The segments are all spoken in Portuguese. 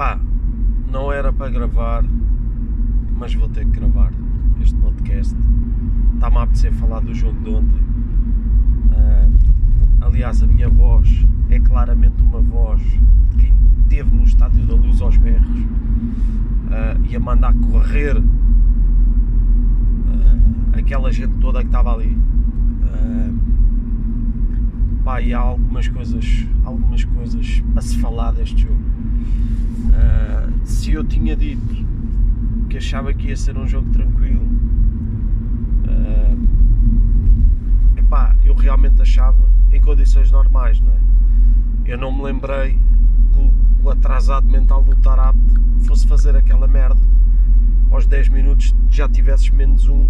Pá, não era para gravar, mas vou ter que gravar este podcast. Está-me a apetecer falar do jogo de ontem. Uh, aliás, a minha voz é claramente uma voz de quem esteve no Estádio da Luz aos berros uh, e a mandar correr uh, aquela gente toda que estava ali. Há algumas coisas, algumas coisas para se falar deste jogo. se eu tinha dito que achava que ia ser um jogo tranquilo, epá, eu realmente achava em condições normais, não é? Eu não me lembrei que o atrasado mental do Tarap fosse fazer aquela merda aos 10 minutos já tivesses menos um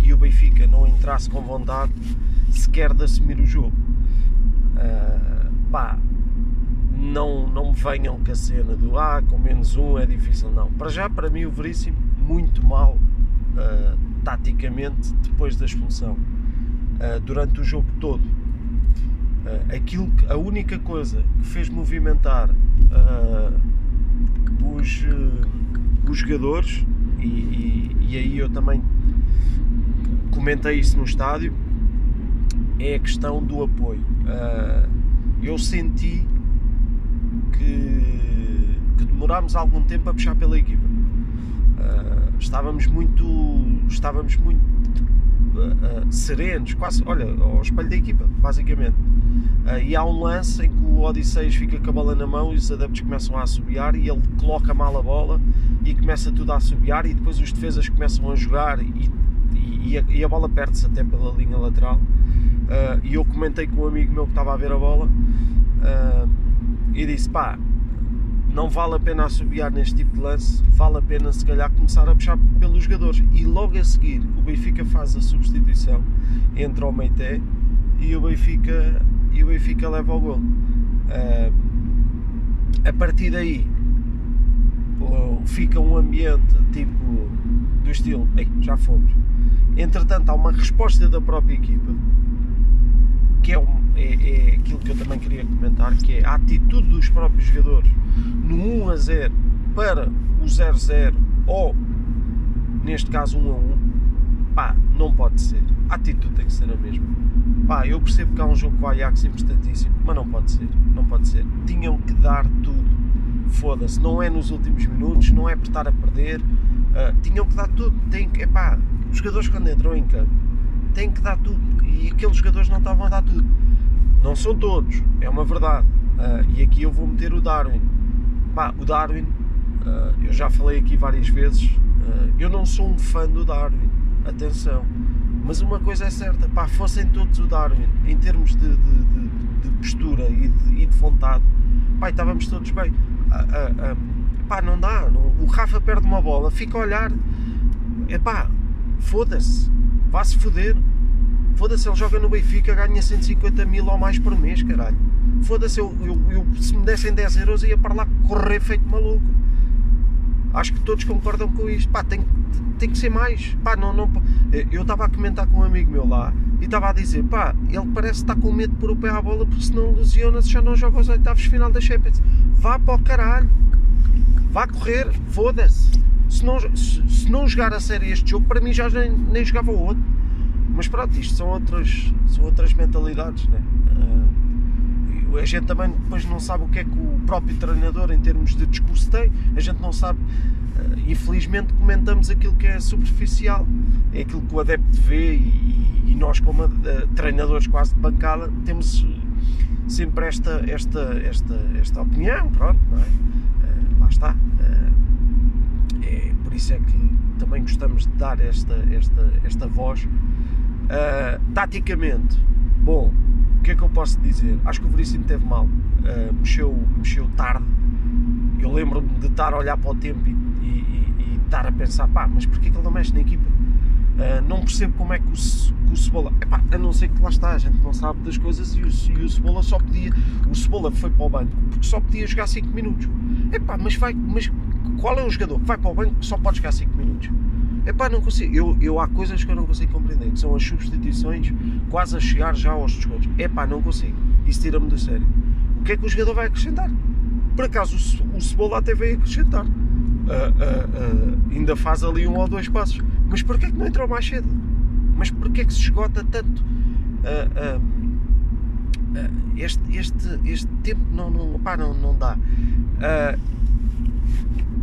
e o Benfica não entrasse com vontade sequer de assumir o jogo. Uh, pá, não, não me venham com a cena do ah, com menos um é difícil. Não, para já, para mim, o Veríssimo, muito mal uh, taticamente depois da expulsão. Uh, durante o jogo todo, uh, aquilo a única coisa que fez movimentar os, os jogadores, e, e, e aí eu também comentei isso no estádio, é a questão do apoio. eu senti que, que demorámos algum tempo a puxar pela equipa. Uh, estávamos muito, estávamos muito uh, serenos, quase, olha, ao espelho da equipa, basicamente. e há um lance em que o Odisseias fica com a bola na mão e os adeptos começam a assobiar e ele coloca mal a bola e começa tudo a assobiar e depois os defesas começam a jogar e, e, a, e a, bola perde-se até pela linha lateral. e eu comentei com um amigo meu que estava a ver a bola e disse: pá, não vale a pena assobiar neste tipo de lance, vale a pena se calhar começar a puxar pelos jogadores. E logo a seguir o Benfica faz a substituição entre o Meité e o Benfica, e o Benfica leva o gol. Uh, a partir daí fica um ambiente tipo do estilo, já fomos. Entretanto, há uma resposta da própria equipa que é, é, é, aquilo que eu também queria comentar, que é a atitude dos próprios jogadores no 1 a 0 para o 0 0 ou neste caso 1 a 1, pá, não pode ser. A atitude tem que ser a mesma. Pá, eu percebo que há um jogo com o Ajax importantíssimo, mas não pode ser, não pode ser. Tinham que dar tudo. Foda-se, não é nos últimos minutos, não é por estar a perder. Uh, tinham que dar tudo. Tem que, epá, os jogadores quando entram em campo têm que dar tudo e aqueles jogadores não estavam a dar tudo. Não são todos, é uma verdade. Uh, e aqui eu vou meter o Darwin. Pá, o Darwin, uh, eu já falei aqui várias vezes, uh, eu não sou um fã do Darwin, atenção. Mas uma coisa é certa, pá, fossem todos o Darwin, em termos de, de, de, de postura e de, e de vontade, pá, estávamos todos bem. pá, não dá. Não, o Rafa perde uma bola, fica a olhar, é pá, foda-se, vá-se foder. Foda-se, ele joga no Benfica, ganha 150 mil ou mais por mês, caralho. Foda-se, eu, eu, eu, se me dessem 10 euros ia para lá correr feito maluco. Acho que todos concordam com isto. Pá, tem, tem que ser mais. Pá, não, não, eu estava a comentar com um amigo meu lá e estava a dizer, pá, ele parece estar com medo de pôr o pé à bola porque senão ilusiona-se já não joga os oitavos final da Champions. Vá para o caralho. Vá correr, foda-se. Se não, se, se não jogar a sério este jogo, para mim já nem, nem jogava o outro. Mas pronto, isto são outras, são outras mentalidades, né? Uh, a gente também depois não sabe o que é que o próprio treinador, em termos de discurso, tem. A gente não sabe. Uh, infelizmente, comentamos aquilo que é superficial, é aquilo que o adepto vê e, e nós, como uh, treinadores quase de bancada, temos sempre esta, esta, esta, esta opinião. Pronto, não é? lá está. Isso é que também gostamos de dar esta, esta, esta voz Uh, taticamente, bom, o que é que eu posso dizer? Acho que o Veríssimo teve mal, uh, mexeu, mexeu tarde. Eu lembro-me de estar a olhar para o tempo e, e, e estar a pensar, pá, mas porquê que ele não mexe na equipa? Uh, não percebo como é que o, que o Cebola, epá, a não ser que lá está, a gente não sabe das coisas e o, e o Cebola só podia, o Cebola foi para o banco porque só podia jogar 5 minutos. Epá, mas vai, mas qual é o jogador que vai para o banco que só pode jogar 5 minutos? Epá, não consigo. Eu, eu há coisas que eu não consigo compreender, que são as substituições quase a chegar já aos descontos. Epá, não consigo. Isso tira-me do sério. O que é que o jogador vai acrescentar? Por acaso o, o Cebola até veio acrescentar. Uh, uh, ainda faz ali um ou dois passos. Mas porquê que não entrou mais cedo? Mas porquê que se esgota tanto? este, este, este tempo não, não, não, não dá.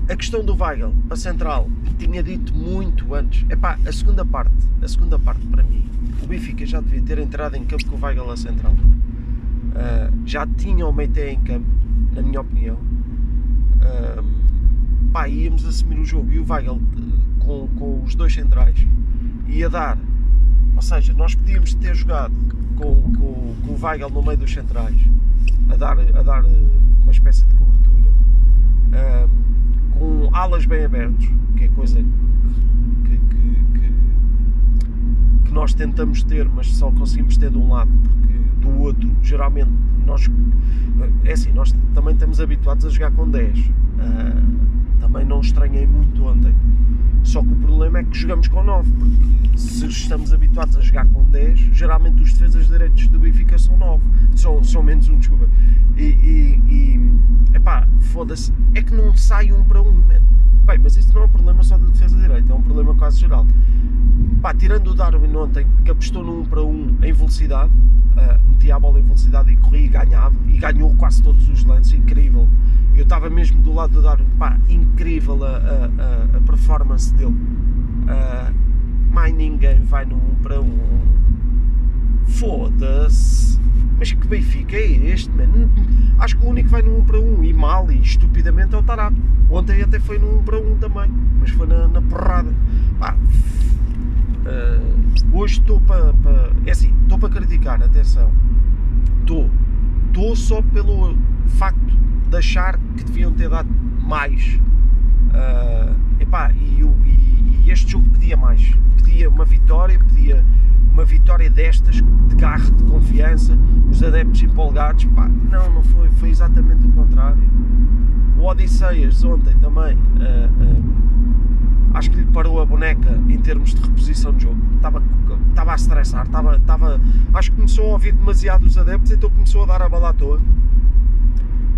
A questão do Weigl para Central tinha dito muito antes. Epá, a segunda parte, a segunda parte para mim, o Benfica já devia ter entrado em campo com o Weigl a Central. Uh, já tinha o Meite em campo, na minha opinião. Uh, pá, íamos assumir o jogo e o Weigl com, com os dois centrais ia dar, ou seja, nós podíamos ter jogado com, com, com o Weigl no meio dos centrais a dar, a dar uma espécie de cobertura. Uh, com alas bem abertos, que é coisa que, que, que, que, nós tentamos ter, mas só conseguimos ter de um lado, porque do outro, geralmente, nós. É assim, nós também estamos habituados a jogar com 10. Uh, ah, também não estranhei muito ontem. Só que o problema é que jogamos com 9, porque se estamos habituados a jogar com 10, geralmente os defesas direitos do Benfica são 9, são, são menos um, desculpa. E, e, e epá, foda-se, é que não sai um para um, man. Bem, mas isso não é um problema só da defesa direita, é um problema quase geral. Pá, tirando o Darwin ontem, que apostou no 1 para 1 em velocidade, uh, metia a bola em velocidade e corria e ganhava, e ganhou quase todos os lances, incrível. Eu estava mesmo do lado do Darwin, pá, incrível a, a, a performance dele. Uh, mais ninguém vai no 1 para 1. Foda-se. Mas que Benfica é este, mano? Acho que o único que vai no 1 para 1 e mal e estupidamente é o Tarap. Ontem até foi no 1 para 1 também, mas foi na, na porrada. Pá, uh, hoje estou para. Pa, é assim, estou para criticar, atenção. Estou. Estou só pelo facto de achar que deviam ter dado mais. Uh, epá, e, e, e este jogo pedia mais. Pedia uma vitória, pedia uma vitória destas, de garra, de confiança, os adeptos empolgados, pá, não, não foi, foi exatamente o contrário. O Odisseias ontem também, uh, uh, acho que lhe parou a boneca em termos de reposição de jogo, estava, estava a estressar, estava, estava, acho que começou a ouvir demasiado os adeptos, então começou a dar a bala à toa.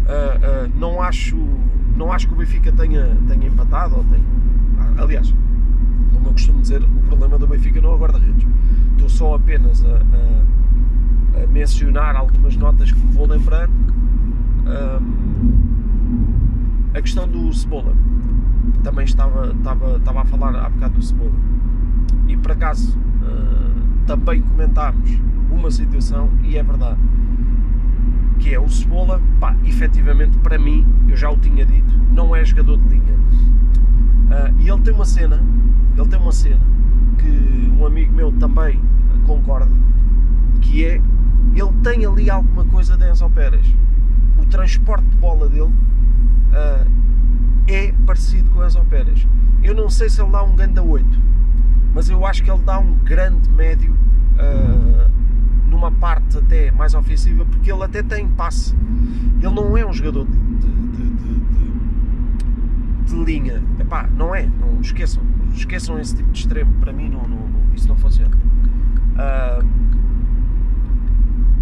Uh, não, acho, não acho que o Benfica tenha, tenha empatado, ou tenha, aliás, como eu costumo dizer, o problema do Benfica não é o guarda-redes estou só apenas a, a, a, mencionar algumas notas que me vou lembrando. Um, a questão do Cebola. Também estava, estava, estava a falar há bocado do Cebola. E por acaso uh, também comentámos uma situação, e é verdade, que é o Cebola, pá, efetivamente para mim, eu já o tinha dito, não é jogador de linha. Uh, e ele tem uma cena, ele tem uma cena que um amigo meu também concorda, que é ele tem ali alguma coisa de Enzo Pérez. O transporte de bola dele uh, é parecido com o Enzo Pérez. Eu não sei se ele dá um grande 8, mas eu acho que ele dá um grande médio uh, numa parte até mais ofensiva, porque ele até tem passe. Ele não é um jogador de, de, de, de linha. Epá, não é, não esqueçam. Esqueçam esse tipo de extremo. Para mim, não, não, não isso não funciona. Uh,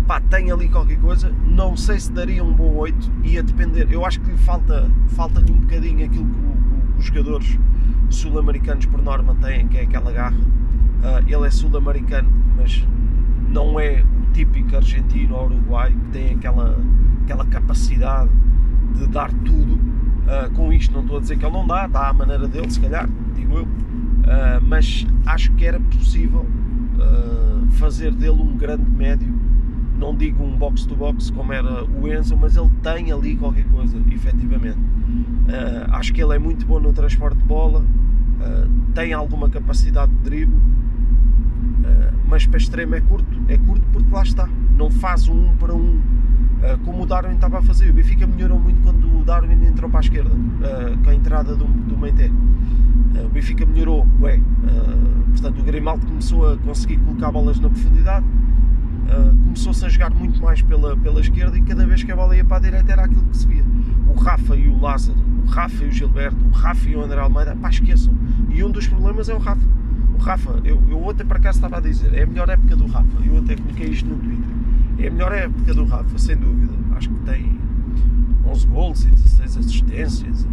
pá, tem ali qualquer coisa, não sei se daria um bom 8, ia depender, eu acho que falta, falta-lhe um bocadinho aquilo que, os jogadores sul-americanos por norma têm, que é aquela garra. Uh, ele é sul-americano, mas não é o típico argentino ou uruguai que tem aquela, aquela capacidade de dar tudo. Uh, com isto não estou a dizer que ele não dá, dá à maneira dele, se calhar, digo eu, uh, mas acho que era possível fazer dele um grande médio. Não digo um box-to-box como era o Enzo, mas ele tem ali qualquer coisa, efetivamente. Uh, acho que ele é muito bom no transporte de bola, tem alguma capacidade de drible, mas para extremo é curto. É curto porque lá está, não faz um, para um como o Darwin estava a fazer. O Benfica melhorou muito quando o Darwin entrou para a esquerda, com a entrada do, do o Benfica melhorou, ué, Portanto, o Grimaldo começou a conseguir colocar bolas na profundidade, uh, começou-se a jogar muito mais pela, pela esquerda e cada vez que a bola ia para a direita era aquilo que se via. O Rafa e o Lázaro, o Rafa e o Gilberto, o Rafa e o André Almeida, pá, esqueçam. E um dos problemas é o Rafa. O Rafa, eu, eu ontem para cá estava a dizer, é a melhor época do Rafa. Eu até coloquei isto no Twitter. É a melhor época do Rafa, sem dúvida. Acho que tem 11 gols e 16 assistências.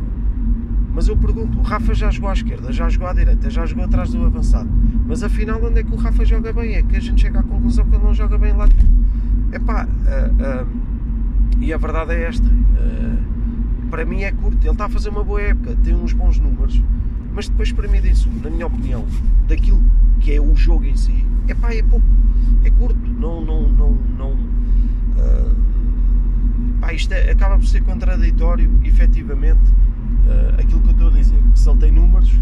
Mas eu pergunto, o Rafa já jogou à esquerda, já jogou à direita, já jogou atrás do avançado. Mas afinal, onde é que o Rafa joga bem? É que a gente chega à conclusão que ele não joga bem lá. Epá, uh, uh, e a verdade é esta. Uh, para mim é curto. Ele está a fazer uma boa época, tem uns bons números, mas depois para mim, na minha opinião, daquilo que é o jogo em si, epá, é pouco. É curto. Não, não, não, não pá, isto é, acaba por ser contraditório, efetivamente, aquilo que eu estou a dizer. Se ele tem números,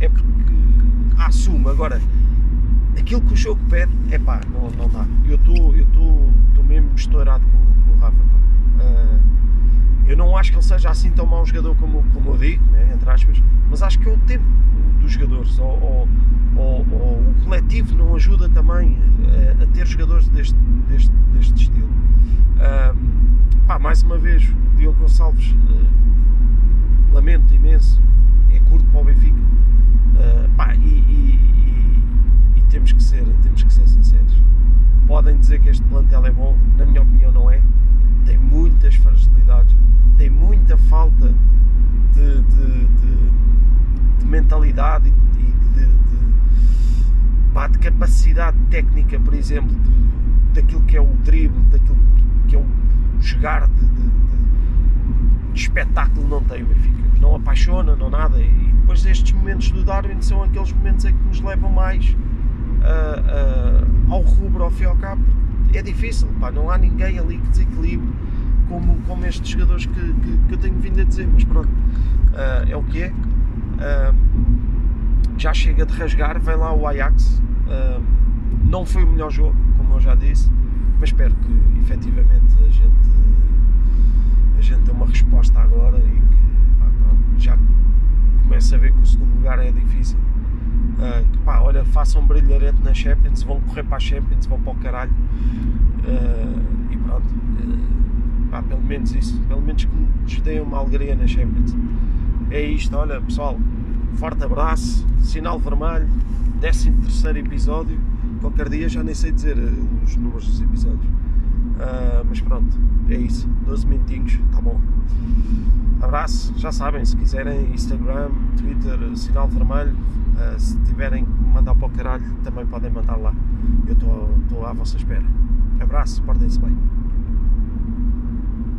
é porque assume. Agora, aquilo que o jogo pede, é pá, não, não dá. Eu estou mesmo estourado com, com o Rafa. Pá. Uh, eu não acho que ele seja assim tão mau jogador como, como eu digo, né, entre aspas, mas acho que é o tempo dos jogadores, ou, ou, ou, ou o coletivo não ajuda também a, a ter jogadores deste, deste, deste estilo. Uh, pá, mais uma vez, Diogo Gonçalves, uh, lamento imenso, é curto para o Benfica. Uh, pá, e, e, e, e, temos, que ser, temos que ser sinceros. Podem dizer que este plantel é bom, na minha opinião não é. Tem muitas fragilidades, tem muita falta de, de, de, de mentalidade e de, pá, de, capacidade técnica, por exemplo, daquilo que é o drible, daquilo que é o jogar de, de, espetáculo não tem o Benfica. Não apaixona, não nada. E depois estes momentos do Darwin são aqueles momentos em que nos levam mais uh, uh, ao rubro, ao fim e ao cabo. É difícil, pá, não há ninguém ali que desequilibre como, como estes jogadores que, que, que eu tenho vindo a dizer, mas pronto, uh, é o que é. já chega de rasgar, vem lá o Ajax. não foi o melhor jogo, como eu já disse, mas espero que efetivamente a gente, gente dê uma resposta agora e que pá, pronto, já comece a ver que o segundo lugar é difícil. Uh, que pá, olha, façam um brilharete na Champions, vão correr para a Champions, vão para o caralho uh, e pronto. Uh, pá, pelo menos isso, pelo menos que nos deem uma alegria na Champions. É isto, olha pessoal, forte abraço, sinal vermelho, 13 terceiro episódio qualquer dia já nem sei dizer eh, os números dos episódios. Uh, mas pronto, é isso. 12 minutinhos, tá bom. Abraço, já sabem, se quiserem Instagram, Twitter, sinal vermelho, uh, se tiverem que mandar para o caralho, também podem mandar lá. Eu estou à vossa espera. Abraço, portem-se bem.